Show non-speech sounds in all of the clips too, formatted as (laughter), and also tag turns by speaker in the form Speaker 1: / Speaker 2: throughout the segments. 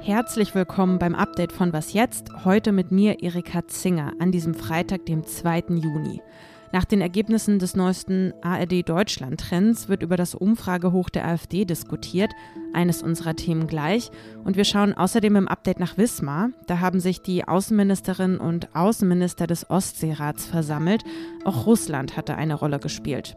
Speaker 1: Herzlich willkommen beim Update von Was jetzt? Heute mit mir Erika Zinger an diesem Freitag, dem 2. Juni. Nach den Ergebnissen des neuesten ARD Deutschland Trends wird über das Umfragehoch der AfD diskutiert, eines unserer Themen gleich. Und wir schauen außerdem im Update nach Wismar. Da haben sich die Außenministerin und Außenminister des Ostseerats versammelt. Auch Russland hatte eine Rolle gespielt.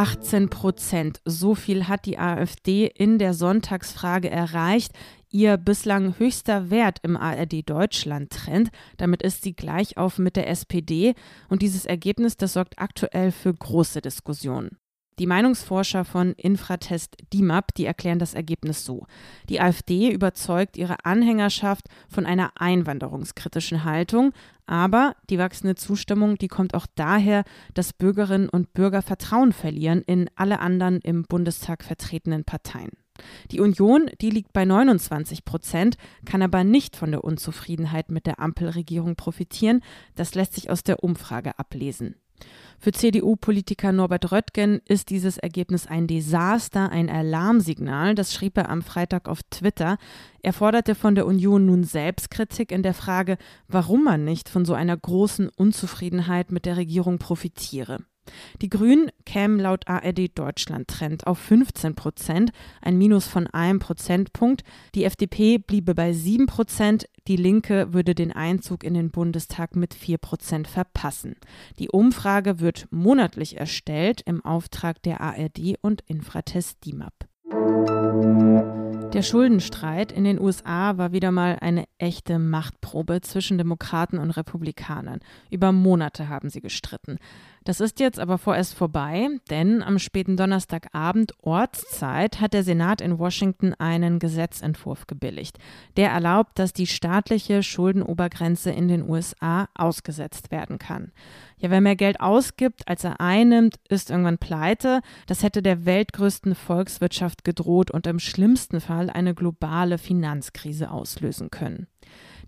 Speaker 1: 18 Prozent. So viel hat die AfD in der Sonntagsfrage erreicht. Ihr bislang höchster Wert im ARD Deutschland Trend. Damit ist sie gleich auf mit der SPD. Und dieses Ergebnis, das sorgt aktuell für große Diskussionen. Die Meinungsforscher von Infratest DIMAP, die erklären das Ergebnis so. Die AfD überzeugt ihre Anhängerschaft von einer einwanderungskritischen Haltung, aber die wachsende Zustimmung, die kommt auch daher, dass Bürgerinnen und Bürger Vertrauen verlieren in alle anderen im Bundestag vertretenen Parteien. Die Union, die liegt bei 29 Prozent, kann aber nicht von der Unzufriedenheit mit der Ampelregierung profitieren. Das lässt sich aus der Umfrage ablesen. Für CDU-Politiker Norbert Röttgen ist dieses Ergebnis ein Desaster, ein Alarmsignal. Das schrieb er am Freitag auf Twitter. Er forderte von der Union nun Selbstkritik in der Frage, warum man nicht von so einer großen Unzufriedenheit mit der Regierung profitiere. Die Grünen kämen laut ARD Deutschland Trend auf 15 Prozent, ein Minus von einem Prozentpunkt. Die FDP bliebe bei 7 Prozent. Die Linke würde den Einzug in den Bundestag mit 4 Prozent verpassen. Die Umfrage wird monatlich erstellt im Auftrag der ARD und Infratest DIMAP. Der Schuldenstreit in den USA war wieder mal eine echte Machtprobe zwischen Demokraten und Republikanern. Über Monate haben sie gestritten. Das ist jetzt aber vorerst vorbei, denn am späten Donnerstagabend Ortszeit hat der Senat in Washington einen Gesetzentwurf gebilligt. Der erlaubt, dass die staatliche Schuldenobergrenze in den USA ausgesetzt werden kann. Ja, wer mehr Geld ausgibt, als er einnimmt, ist irgendwann pleite. Das hätte der weltgrößten Volkswirtschaft gedroht und im schlimmsten Fall eine globale Finanzkrise auslösen können.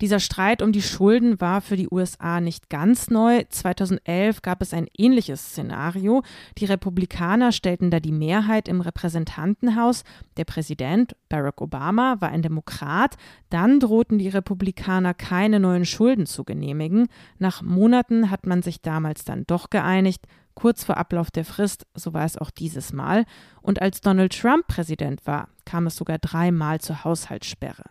Speaker 1: Dieser Streit um die Schulden war für die USA nicht ganz neu. 2011 gab es ein ähnliches Szenario. Die Republikaner stellten da die Mehrheit im Repräsentantenhaus. Der Präsident Barack Obama war ein Demokrat. Dann drohten die Republikaner keine neuen Schulden zu genehmigen. Nach Monaten hat man sich damals dann doch geeinigt. Kurz vor Ablauf der Frist, so war es auch dieses Mal. Und als Donald Trump Präsident war, kam es sogar dreimal zur Haushaltssperre.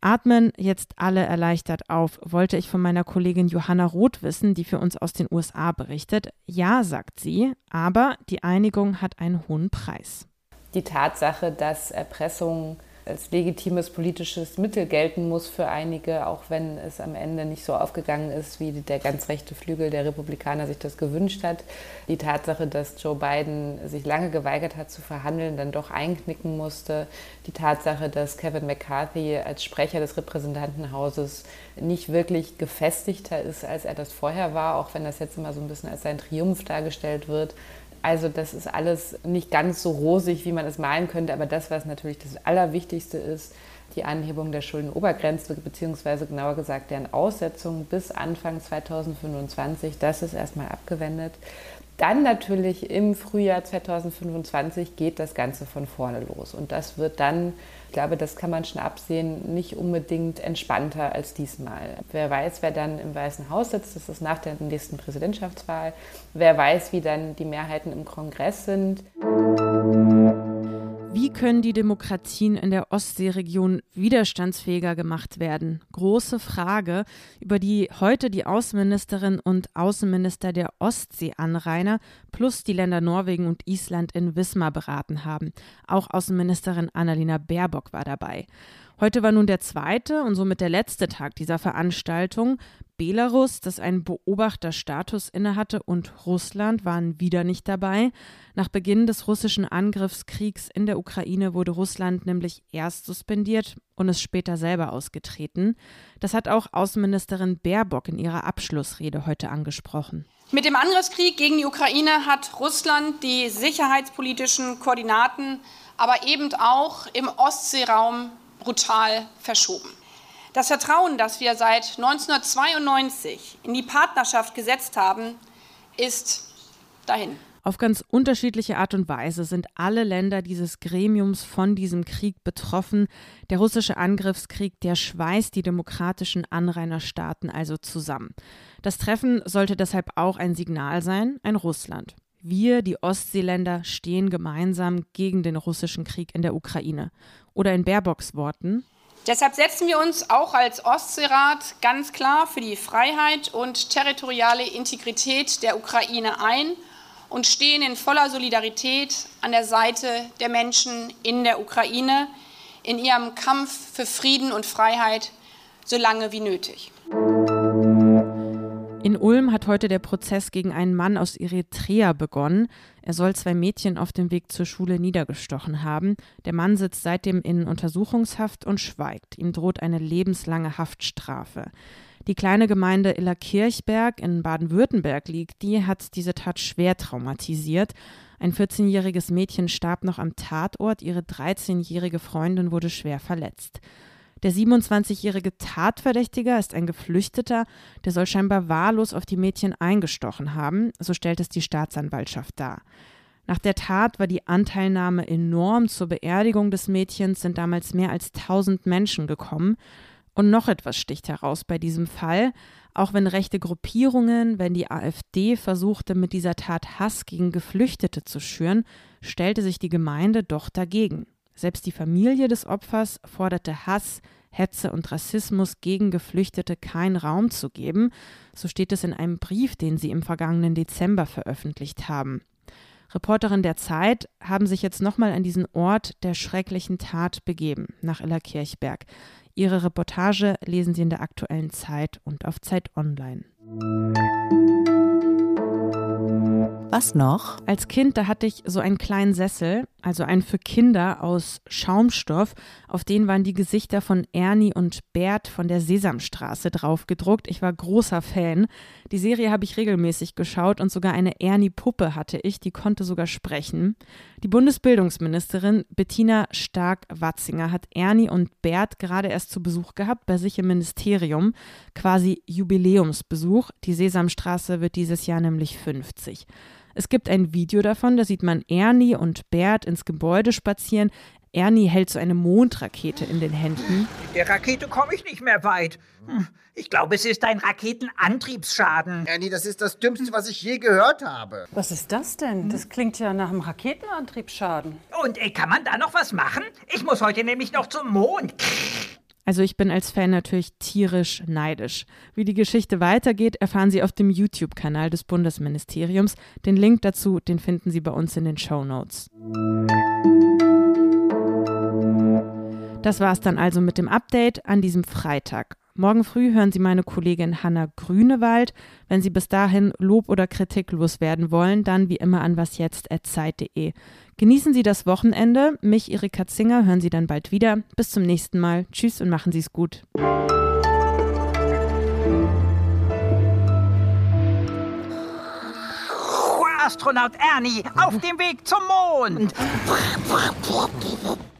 Speaker 1: Atmen jetzt alle erleichtert auf, wollte ich von meiner Kollegin Johanna Roth wissen, die für uns aus den USA berichtet. Ja, sagt sie, aber die Einigung hat einen hohen Preis.
Speaker 2: Die Tatsache, dass Erpressung als legitimes politisches Mittel gelten muss für einige, auch wenn es am Ende nicht so aufgegangen ist, wie der ganz rechte Flügel der Republikaner sich das gewünscht hat. Die Tatsache, dass Joe Biden sich lange geweigert hat zu verhandeln, dann doch einknicken musste. Die Tatsache, dass Kevin McCarthy als Sprecher des Repräsentantenhauses nicht wirklich gefestigter ist, als er das vorher war, auch wenn das jetzt immer so ein bisschen als sein Triumph dargestellt wird. Also das ist alles nicht ganz so rosig, wie man es malen könnte, aber das, was natürlich das Allerwichtigste ist, die Anhebung der Schuldenobergrenze, beziehungsweise genauer gesagt deren Aussetzung bis Anfang 2025, das ist erstmal abgewendet. Dann natürlich im Frühjahr 2025 geht das Ganze von vorne los. Und das wird dann, ich glaube, das kann man schon absehen, nicht unbedingt entspannter als diesmal. Wer weiß, wer dann im Weißen Haus sitzt, das ist nach der nächsten Präsidentschaftswahl. Wer weiß, wie dann die Mehrheiten im Kongress sind.
Speaker 1: Wie können die Demokratien in der Ostseeregion widerstandsfähiger gemacht werden? Große Frage, über die heute die Außenministerin und Außenminister der Ostseeanrainer plus die Länder Norwegen und Island in Wismar beraten haben. Auch Außenministerin Annalena Baerbock war dabei. Heute war nun der zweite und somit der letzte Tag dieser Veranstaltung. Belarus, das einen Beobachterstatus innehatte, und Russland waren wieder nicht dabei. Nach Beginn des russischen Angriffskriegs in der Ukraine wurde Russland nämlich erst suspendiert und ist später selber ausgetreten. Das hat auch Außenministerin Baerbock in ihrer Abschlussrede heute angesprochen.
Speaker 3: Mit dem Angriffskrieg gegen die Ukraine hat Russland die sicherheitspolitischen Koordinaten, aber eben auch im Ostseeraum brutal verschoben. Das Vertrauen, das wir seit 1992 in die Partnerschaft gesetzt haben, ist dahin.
Speaker 1: Auf ganz unterschiedliche Art und Weise sind alle Länder dieses Gremiums von diesem Krieg betroffen. Der russische Angriffskrieg, der schweißt die demokratischen Anrainerstaaten also zusammen. Das Treffen sollte deshalb auch ein Signal sein, ein Russland. Wir, die Ostseeländer, stehen gemeinsam gegen den russischen Krieg in der Ukraine. Oder in Baerbocks Worten.
Speaker 3: Deshalb setzen wir uns auch als Ostseerat ganz klar für die Freiheit und territoriale Integrität der Ukraine ein und stehen in voller Solidarität an der Seite der Menschen in der Ukraine in ihrem Kampf für Frieden und Freiheit so lange wie nötig.
Speaker 1: In Ulm hat heute der Prozess gegen einen Mann aus Eritrea begonnen. Er soll zwei Mädchen auf dem Weg zur Schule niedergestochen haben. Der Mann sitzt seitdem in Untersuchungshaft und schweigt. Ihm droht eine lebenslange Haftstrafe. Die kleine Gemeinde Illerkirchberg in Baden-Württemberg liegt, die hat diese Tat schwer traumatisiert. Ein 14-jähriges Mädchen starb noch am Tatort, ihre 13-jährige Freundin wurde schwer verletzt. Der 27-jährige Tatverdächtiger ist ein Geflüchteter, der soll scheinbar wahllos auf die Mädchen eingestochen haben, so stellt es die Staatsanwaltschaft dar. Nach der Tat war die Anteilnahme enorm. Zur Beerdigung des Mädchens sind damals mehr als 1000 Menschen gekommen. Und noch etwas sticht heraus bei diesem Fall. Auch wenn rechte Gruppierungen, wenn die AfD versuchte, mit dieser Tat Hass gegen Geflüchtete zu schüren, stellte sich die Gemeinde doch dagegen. Selbst die Familie des Opfers forderte Hass, Hetze und Rassismus gegen Geflüchtete keinen Raum zu geben, so steht es in einem Brief, den sie im vergangenen Dezember veröffentlicht haben. Reporterin der Zeit haben sich jetzt nochmal an diesen Ort der schrecklichen Tat begeben, nach Illerkirchberg. Ihre Reportage lesen Sie in der aktuellen Zeit und auf Zeit Online.
Speaker 4: Was noch?
Speaker 1: Als Kind, da hatte ich so einen kleinen Sessel, also einen für Kinder aus Schaumstoff. Auf den waren die Gesichter von Ernie und Bert von der Sesamstraße drauf gedruckt. Ich war großer Fan. Die Serie habe ich regelmäßig geschaut und sogar eine Ernie-Puppe hatte ich, die konnte sogar sprechen. Die Bundesbildungsministerin Bettina Stark-Watzinger hat Ernie und Bert gerade erst zu Besuch gehabt bei sich im Ministerium. Quasi Jubiläumsbesuch. Die Sesamstraße wird dieses Jahr nämlich 50. Es gibt ein Video davon, da sieht man Ernie und Bert ins Gebäude spazieren. Ernie hält so eine Mondrakete in den Händen.
Speaker 5: Der Rakete komme ich nicht mehr weit. Hm, ich glaube, es ist ein Raketenantriebsschaden.
Speaker 6: Ernie, das ist das Dümmste, was ich je gehört habe.
Speaker 7: Was ist das denn? Das klingt ja nach einem Raketenantriebsschaden.
Speaker 5: Und äh, kann man da noch was machen? Ich muss heute nämlich noch zum Mond.
Speaker 1: Also ich bin als Fan natürlich tierisch neidisch. Wie die Geschichte weitergeht, erfahren Sie auf dem YouTube-Kanal des Bundesministeriums. Den Link dazu, den finden Sie bei uns in den Show Notes. Das war es dann also mit dem Update an diesem Freitag. Morgen früh hören Sie meine Kollegin Hanna Grünewald. Wenn Sie bis dahin Lob oder Kritik loswerden wollen, dann wie immer an wasjetzt.zeit.de. Genießen Sie das Wochenende. Mich, Erika Zinger, hören Sie dann bald wieder. Bis zum nächsten Mal. Tschüss und machen Sie es gut.
Speaker 5: Astronaut Ernie auf dem Weg zum Mond. (laughs)